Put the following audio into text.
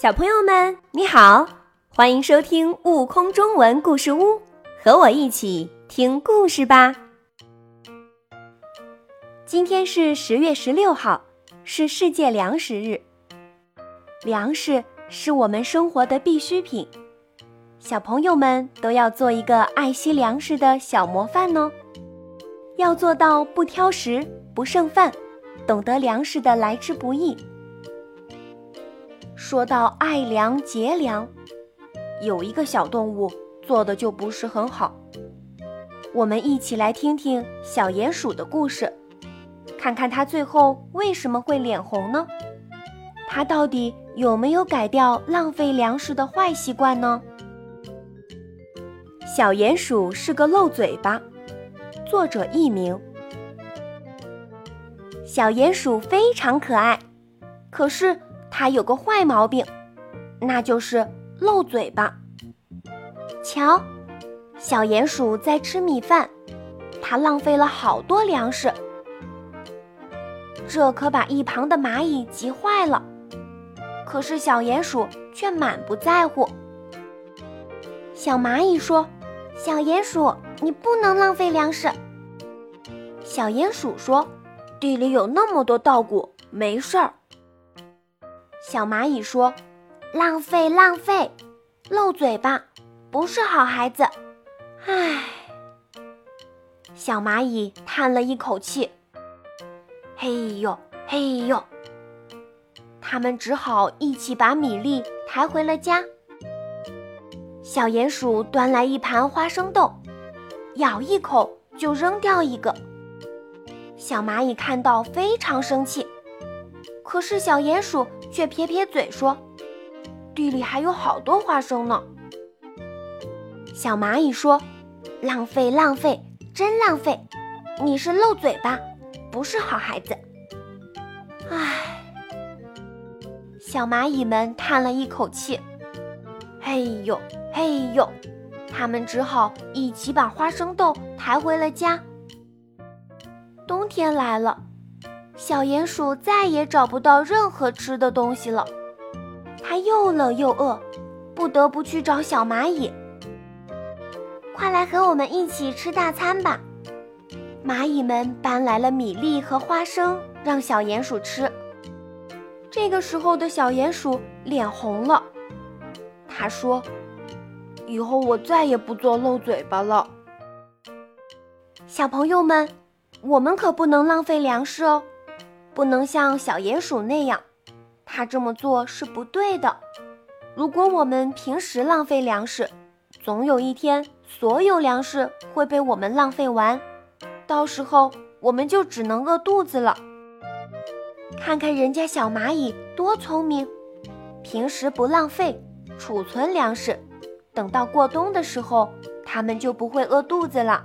小朋友们，你好，欢迎收听《悟空中文故事屋》，和我一起听故事吧。今天是十月十六号，是世界粮食日。粮食是我们生活的必需品，小朋友们都要做一个爱惜粮食的小模范哦。要做到不挑食、不剩饭，懂得粮食的来之不易。说到爱粮节粮，有一个小动物做的就不是很好。我们一起来听听小鼹鼠的故事，看看它最后为什么会脸红呢？它到底有没有改掉浪费粮食的坏习惯呢？小鼹鼠是个漏嘴巴，作者佚名。小鼹鼠非常可爱，可是。它有个坏毛病，那就是漏嘴巴。瞧，小鼹鼠在吃米饭，它浪费了好多粮食，这可把一旁的蚂蚁急坏了。可是小鼹鼠却满不在乎。小蚂蚁说：“小鼹鼠，你不能浪费粮食。”小鼹鼠说：“地里有那么多稻谷，没事儿。”小蚂蚁说：“浪费，浪费，漏嘴巴，不是好孩子。”唉，小蚂蚁叹了一口气。嘿呦，嘿呦，他们只好一起把米粒抬回了家。小鼹鼠端来一盘花生豆，咬一口就扔掉一个。小蚂蚁看到非常生气。可是小鼹鼠却撇撇嘴说：“地里还有好多花生呢。”小蚂蚁说：“浪费，浪费，真浪费！你是漏嘴巴，不是好孩子。”唉，小蚂蚁们叹了一口气。嘿呦，嘿呦，他们只好一起把花生豆抬回了家。冬天来了。小鼹鼠再也找不到任何吃的东西了，它又冷又饿，不得不去找小蚂蚁。快来和我们一起吃大餐吧！蚂蚁们搬来了米粒和花生，让小鼹鼠吃。这个时候的小鼹鼠脸红了，他说：“以后我再也不做漏嘴巴了。”小朋友们，我们可不能浪费粮食哦。不能像小鼹鼠那样，他这么做是不对的。如果我们平时浪费粮食，总有一天所有粮食会被我们浪费完，到时候我们就只能饿肚子了。看看人家小蚂蚁多聪明，平时不浪费，储存粮食，等到过冬的时候，它们就不会饿肚子了。